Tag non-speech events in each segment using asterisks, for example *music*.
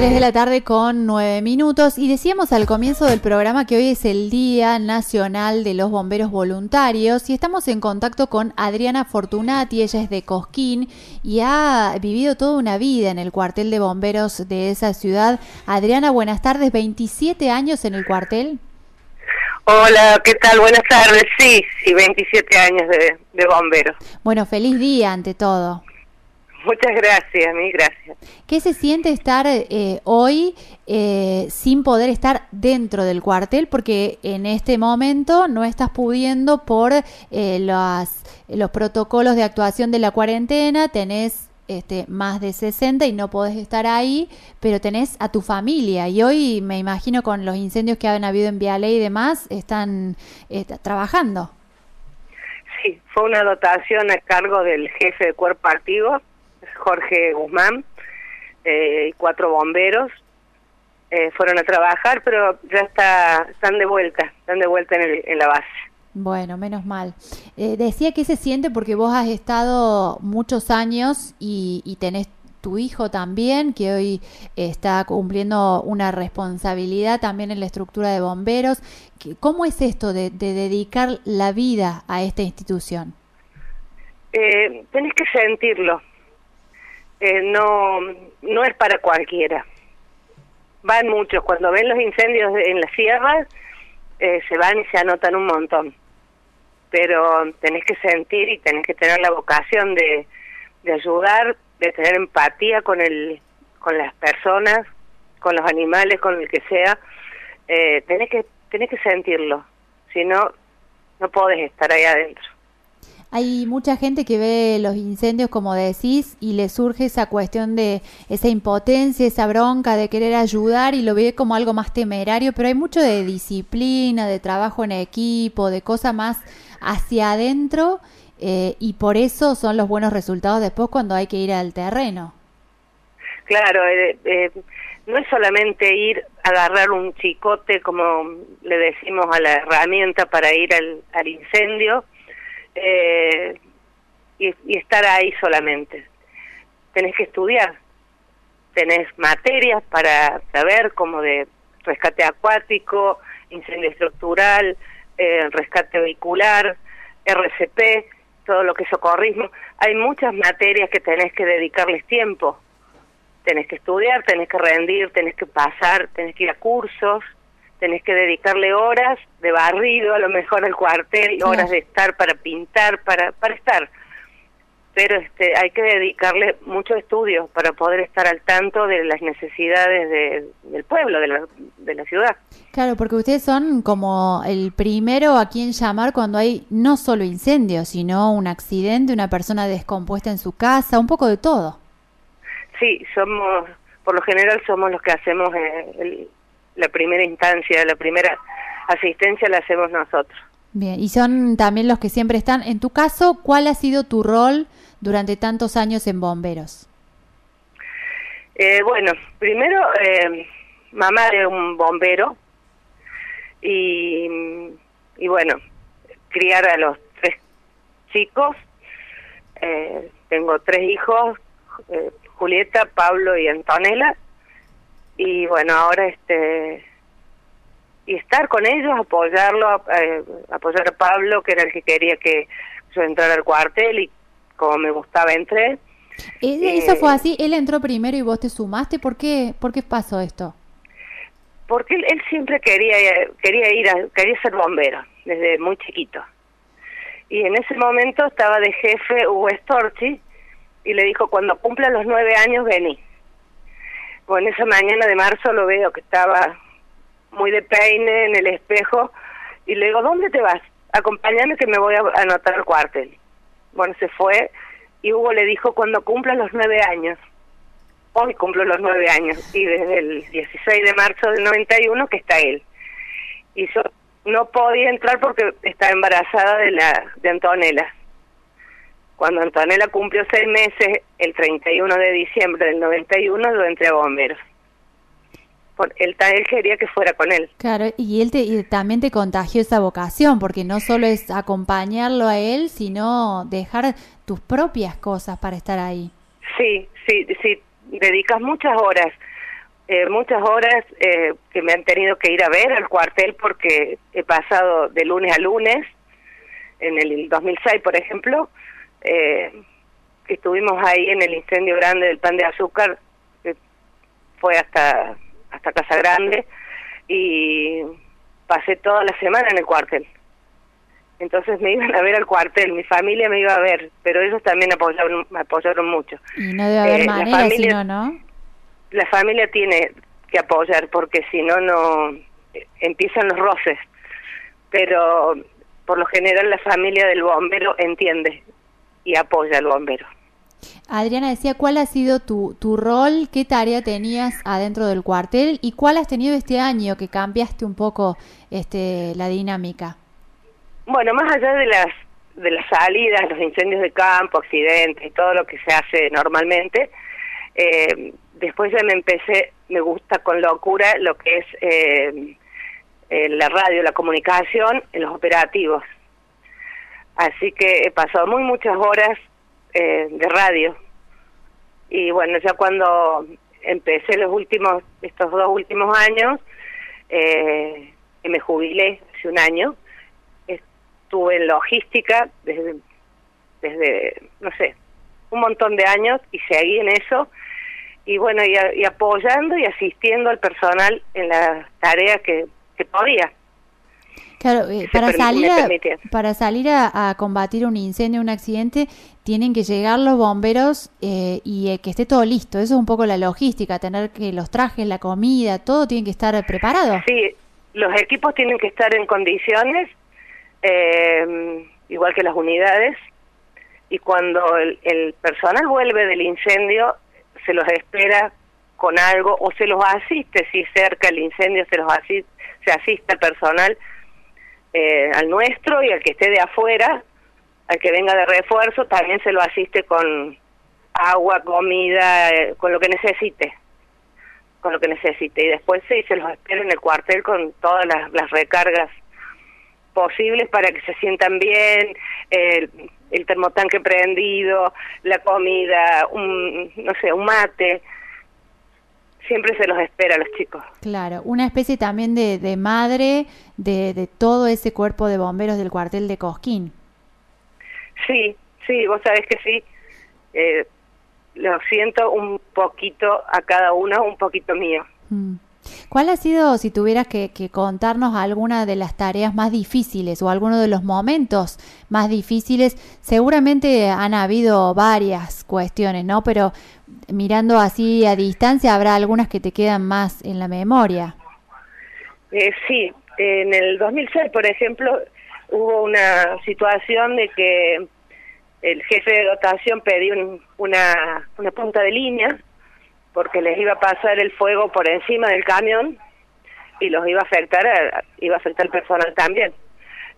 3 de la tarde con 9 minutos y decíamos al comienzo del programa que hoy es el Día Nacional de los Bomberos Voluntarios y estamos en contacto con Adriana Fortunati, ella es de Cosquín y ha vivido toda una vida en el cuartel de bomberos de esa ciudad. Adriana, buenas tardes, 27 años en el cuartel. Hola, ¿qué tal? Buenas tardes. Sí, sí, 27 años de, de bomberos. Bueno, feliz día ante todo. Muchas gracias, mil gracias. ¿Qué se siente estar eh, hoy eh, sin poder estar dentro del cuartel? Porque en este momento no estás pudiendo por eh, los, los protocolos de actuación de la cuarentena, tenés este, más de 60 y no podés estar ahí, pero tenés a tu familia y hoy me imagino con los incendios que han habido en Viale y demás, están trabajando. Sí, fue una dotación a cargo del jefe de cuerpo activo Jorge Guzmán eh, y cuatro bomberos eh, fueron a trabajar, pero ya está, están de vuelta, están de vuelta en, en la base. Bueno, menos mal. Eh, decía que se siente porque vos has estado muchos años y, y tenés tu hijo también, que hoy está cumpliendo una responsabilidad también en la estructura de bomberos. ¿Cómo es esto de, de dedicar la vida a esta institución? Eh, tenés que sentirlo, eh, no, no es para cualquiera. Van muchos, cuando ven los incendios en las sierras, eh, se van y se anotan un montón. Pero tenés que sentir y tenés que tener la vocación de, de ayudar, de tener empatía con, el, con las personas, con los animales, con el que sea. Eh, tenés, que, tenés que sentirlo, si no, no podés estar ahí adentro. Hay mucha gente que ve los incendios, como decís, y le surge esa cuestión de esa impotencia, esa bronca de querer ayudar y lo ve como algo más temerario, pero hay mucho de disciplina, de trabajo en equipo, de cosas más hacia adentro eh, y por eso son los buenos resultados después cuando hay que ir al terreno. Claro, eh, eh, no es solamente ir a agarrar un chicote, como le decimos a la herramienta para ir al, al incendio, eh, y, estar ahí solamente. Tenés que estudiar, tenés materias para saber como de rescate acuático, incendio estructural, eh, rescate vehicular, RCP, todo lo que es socorrismo. Hay muchas materias que tenés que dedicarles tiempo. Tenés que estudiar, tenés que rendir, tenés que pasar, tenés que ir a cursos, tenés que dedicarle horas de barrido, a lo mejor al cuartel, horas de estar para pintar, para, para estar. Pero este, hay que dedicarle mucho estudio para poder estar al tanto de las necesidades de, del pueblo, de la, de la ciudad. Claro, porque ustedes son como el primero a quien llamar cuando hay no solo incendios, sino un accidente, una persona descompuesta en su casa, un poco de todo. Sí, somos, por lo general somos los que hacemos eh, el, la primera instancia, la primera asistencia la hacemos nosotros. Bien, y son también los que siempre están. En tu caso, ¿cuál ha sido tu rol durante tantos años en bomberos? Eh, bueno, primero, eh, mamá de un bombero y, y bueno, criar a los tres chicos. Eh, tengo tres hijos, eh, Julieta, Pablo y Antonella y bueno ahora este y estar con ellos apoyarlo eh, apoyar a Pablo que era el que quería que yo entrara al cuartel y como me gustaba entré. Eso fue así él entró primero y vos te sumaste por qué por qué pasó esto porque él, él siempre quería quería ir a, quería ser bombero desde muy chiquito. Y en ese momento estaba de jefe Hugo Storchi y le dijo cuando cumpla los nueve años vení en esa mañana de marzo lo veo que estaba muy de peine en el espejo y le digo, ¿dónde te vas? Acompáñame que me voy a anotar al cuartel. Bueno, se fue y Hugo le dijo, cuando cumpla los nueve años, hoy cumplo los nueve años, y desde el 16 de marzo del 91 que está él. Y yo no podía entrar porque estaba embarazada de la de Antonella. Cuando Antonella cumplió seis meses, el 31 de diciembre del 91, lo entré a bomberos. Por, él, él quería que fuera con él. Claro, y él te, y también te contagió esa vocación, porque no solo es acompañarlo a él, sino dejar tus propias cosas para estar ahí. Sí, sí, sí, dedicas muchas horas. eh, muchas horas eh, que me han tenido que ir a ver al cuartel porque he pasado de lunes a lunes. En el 2006, por ejemplo, eh, estuvimos ahí en el incendio grande del pan de azúcar, que fue hasta, hasta Casa Grande, y pasé toda la semana en el cuartel. Entonces me iban a ver al cuartel, mi familia me iba a ver, pero ellos también apoyaron, me apoyaron mucho. Y no debe haber manera, familia, ¿no? La familia tiene que apoyar, porque si no, no empiezan los roces. Pero por lo general la familia del bombero entiende y apoya al bombero. Adriana decía, ¿cuál ha sido tu, tu rol? ¿Qué tarea tenías adentro del cuartel? ¿Y cuál has tenido este año que cambiaste un poco este, la dinámica? Bueno, más allá de las de las salidas, los incendios de campo, accidentes y todo lo que se hace normalmente, eh, después ya me empecé, me gusta con locura lo que es eh, eh, la radio, la comunicación, en los operativos. Así que he pasado muy muchas horas de radio. Y bueno, ya cuando empecé los últimos, estos dos últimos años, eh, me jubilé hace un año, estuve en logística desde, desde, no sé, un montón de años y seguí en eso. Y bueno, y, apoyando y asistiendo al personal en las tareas que, que podía. Claro, eh, para, salir a, para salir a, combatir un incendio, un accidente, tienen que llegar los bomberos eh, y eh, que esté todo listo. Eso es un poco la logística, tener que los trajes, la comida, todo tiene que estar preparado. Sí, los equipos tienen que estar en condiciones eh, igual que las unidades, y cuando el, personal vuelve del incendio, se los espera con algo o se los asiste, si cerca el incendio se los asiste, se asiste al personal, eh, al nuestro y al que esté de afuera, al que venga de refuerzo, también se lo asiste con agua, comida, eh, con lo que necesite con lo que necesite y después sí se los espera en el cuartel con todas las, recargas posibles para que se sientan bien, el, el termotanque prendido, la comida, un, no sé, un mate. Siempre se los espera a los chicos. Claro, una especie también de, de madre de, de todo ese cuerpo de bomberos del cuartel de Cosquín. Sí, sí, vos sabés que sí. Eh, lo siento un poquito a cada uno, un poquito mío. Mm. ¿Cuál ha sido, si tuvieras que, contarnos alguna de las tareas más difíciles o alguno de los momentos más difíciles? Seguramente han habido varias cuestiones, ¿no? Pero mirando así a distancia, habrá algunas que te quedan más en la memoria. Eh, sí, en el 2006, por ejemplo, hubo una situación de que el jefe de dotación pidió una, una punta de línea porque les iba a pasar el fuego por encima del camión y los iba a afectar, iba a afectar al personal también.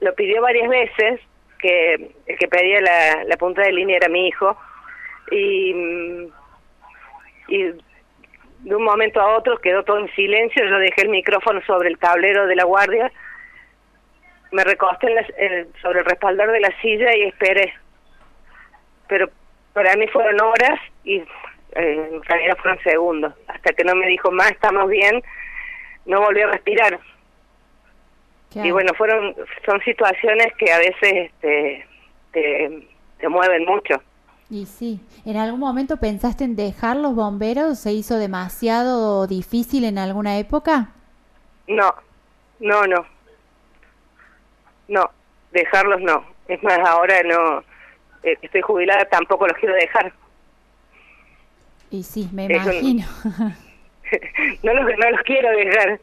Lo pidió varias veces, que el que pedía la, la punta de línea era mi hijo, y, y de un momento a otro quedó todo en silencio, yo dejé el micrófono sobre el tablero de la guardia, me recosté sobre el respaldar de la silla y esperé. Pero para mí fueron horas y eh, en realidad fueron segundos, hasta que no me dijo más, estamos bien, no volvió a respirar. Y bueno, fueron son situaciones que a veces este, te, te mueven mucho. Y sí, ¿en algún momento pensaste en dejar los bomberos? ¿Se hizo demasiado difícil en alguna época? No, no, no. No, dejarlos no. Es más, ahora no, eh, estoy jubilada, tampoco los quiero dejar. Y sí, me imagino. *laughs* no, los, no los quiero dejar.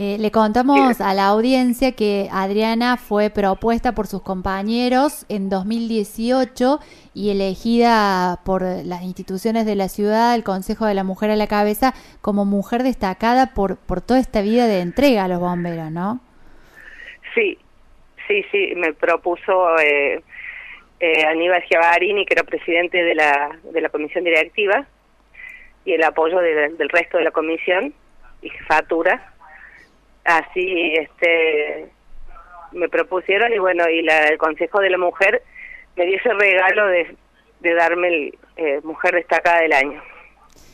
Eh, le contamos a la audiencia que Adriana fue propuesta por sus compañeros en 2018 y elegida por las instituciones de la ciudad, el Consejo de la Mujer a la cabeza, como mujer destacada por, por toda esta vida de entrega a los bomberos, ¿no? Sí, sí, sí, me propuso eh, eh, Aníbal Giavarini, que era presidente de la, de la comisión directiva, y el apoyo del resto de la comisión y jefatura. Así este me propusieron y bueno, y la, el Consejo de la Mujer me dio ese regalo de, de darme el eh, Mujer Destacada del Año.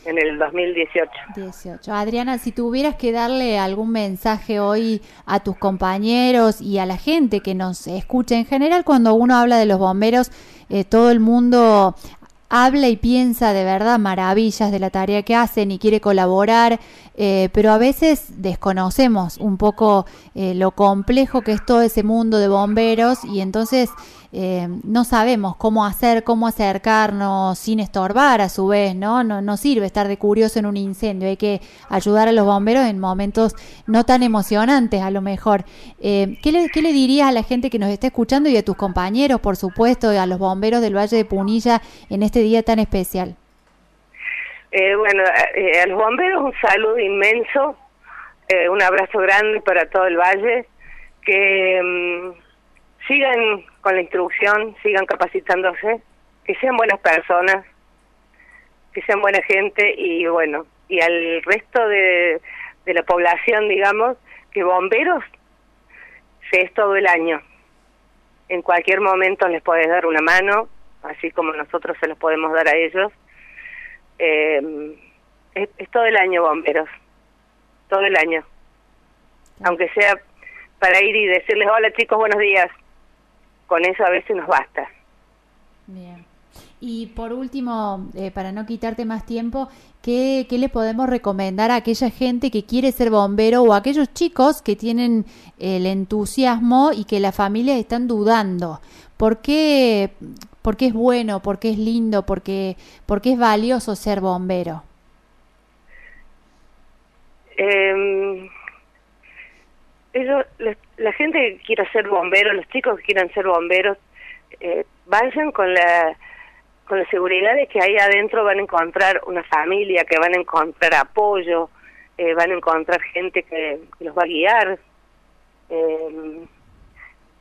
en el 2018. 18. Adriana, si tuvieras que darle algún mensaje hoy a tus compañeros y a la gente que nos escucha en general, cuando uno habla de los bomberos, eh, todo el mundo habla y piensa de verdad maravillas de la tarea que hacen y quiere colaborar, eh, pero a veces desconocemos un poco eh, lo complejo que es todo ese mundo de bomberos y entonces eh, no sabemos cómo hacer, cómo acercarnos sin estorbar a su vez, ¿no? ¿no? Sirve estar de curioso en un incendio, hay que ayudar a los bomberos en momentos no tan emocionantes a lo mejor. Eh, ¿qué, le, ¿Qué le dirías a la gente que nos está escuchando y a tus compañeros, por supuesto, y a los bomberos del Valle de Punilla en este día tan especial? Eh, bueno, eh, a los bomberos un saludo inmenso, eh, un abrazo grande para todo el valle, que mm, sigan con la instrucción, sigan capacitándose, que sean buenas personas, que sean buena gente y bueno, y al resto de, de la población, digamos, que bomberos se es todo el año. En cualquier momento les podés dar una mano, así como nosotros se los podemos dar a ellos. Eh, es, es todo el año bomberos, todo el año. Aunque sea para ir y decirles, hola chicos, buenos días, con eso a veces nos basta. Bien. Y por último, eh, para no quitarte más tiempo, ¿qué, ¿qué, le podemos recomendar a aquella gente que quiere ser bombero o a aquellos chicos que tienen el entusiasmo y que las familias están dudando? ¿Por qué, por qué es bueno, por qué es lindo, por qué, por qué es valioso ser bombero? Eh, ellos, la, la, gente que quiera ser bombero, los chicos que quieran ser bomberos, eh, vayan con la con la seguridad de que ahí adentro van a encontrar una familia, que van a encontrar apoyo, eh, van a encontrar gente que, los va a guiar. Eh,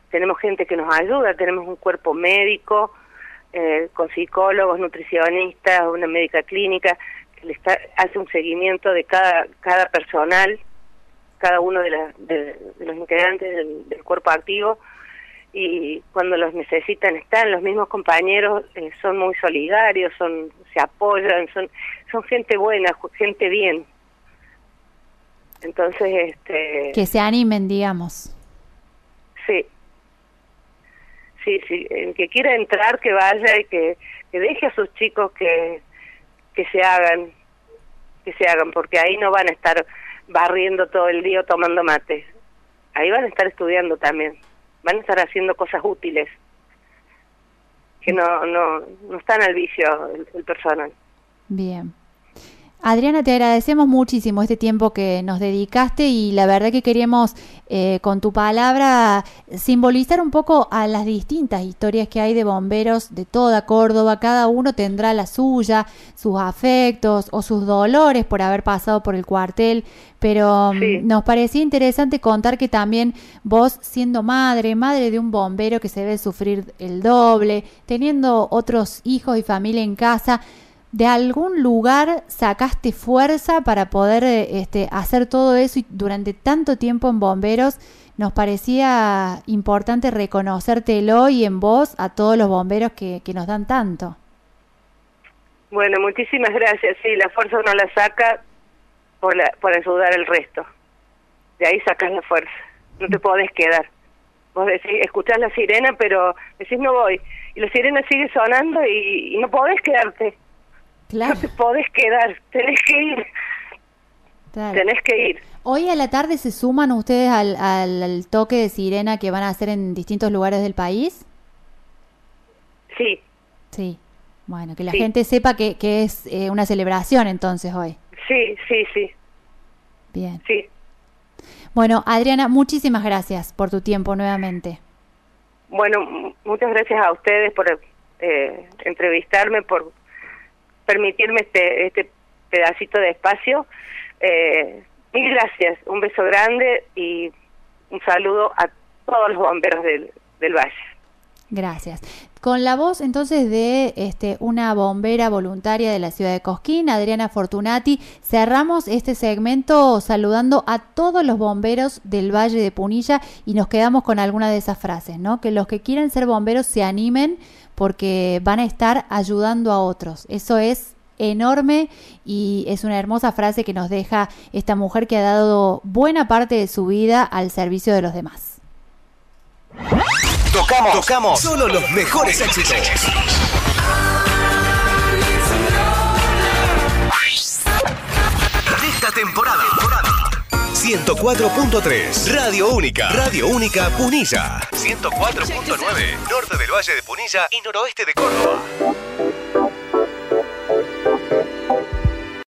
tenemos gente que nos ayuda, tenemos un cuerpo médico, eh, con psicólogos, nutricionistas, una médica clínica, que le está, hace un seguimiento de cada, cada personal, cada uno de, la, de, de los integrantes del, del cuerpo activo, y cuando los necesitan están. Los mismos compañeros eh, son muy solidarios son se apoyan son son gente buena gente bien. Entonces este que se animen digamos. Sí. Sí sí el que quiera entrar que vaya y que, que deje a sus chicos que que se hagan que se hagan porque ahí no van a estar barriendo todo el día tomando mate ahí van a estar estudiando también van a estar haciendo cosas útiles que no no no están al vicio el, el personal. Bien. Adriana, te agradecemos muchísimo este tiempo que nos dedicaste y la verdad que queríamos eh, con tu palabra simbolizar un poco a las distintas historias que hay de bomberos de toda Córdoba. Cada uno tendrá la suya, sus afectos o sus dolores por haber pasado por el cuartel, pero sí. nos parecía interesante contar que también vos siendo madre, madre de un bombero que se ve sufrir el doble, teniendo otros hijos y familia en casa, de algún lugar sacaste fuerza para poder este, hacer todo eso y durante tanto tiempo en bomberos nos parecía importante reconocértelo y en vos a todos los bomberos que, que nos dan tanto. Bueno, muchísimas gracias. Sí, la fuerza uno la saca por, la, por ayudar al resto. De ahí sacas la fuerza. No te podés quedar. Vos decís, escuchás la sirena, pero decís no voy. Y la sirena sigue sonando y, y no podés quedarte Claro. No te podés quedar, tenés que ir. Claro. Tenés que ir. Hoy a la tarde se suman ustedes al, al, al, toque de sirena que van a hacer en distintos lugares del país. Sí. Sí. Bueno, que la sí. gente sepa que, que es eh, una celebración entonces hoy. Sí, sí, sí. Bien. Sí. Bueno, Adriana, muchísimas gracias por tu tiempo nuevamente. Bueno, muchas gracias a ustedes por eh, entrevistarme, por permitirme este, este pedacito de espacio. Eh, mil gracias, un beso grande y un saludo a todos los bomberos del, del Valle. Gracias. Con la voz entonces de este, una bombera voluntaria de la ciudad de Cosquín, Adriana Fortunati, cerramos este segmento saludando a todos los bomberos del Valle de Punilla y nos quedamos con alguna de esas frases, ¿no? Que los que quieran ser bomberos se animen porque van a estar ayudando a otros. Eso es enorme y es una hermosa frase que nos deja esta mujer que ha dado buena parte de su vida al servicio de los demás. Tocamos, tocamos solo los mejores éxitos. De esta temporada. 104.3 Radio Única. Radio Única Punilla. 104.9 Norte del Valle de Punilla y noroeste de Córdoba.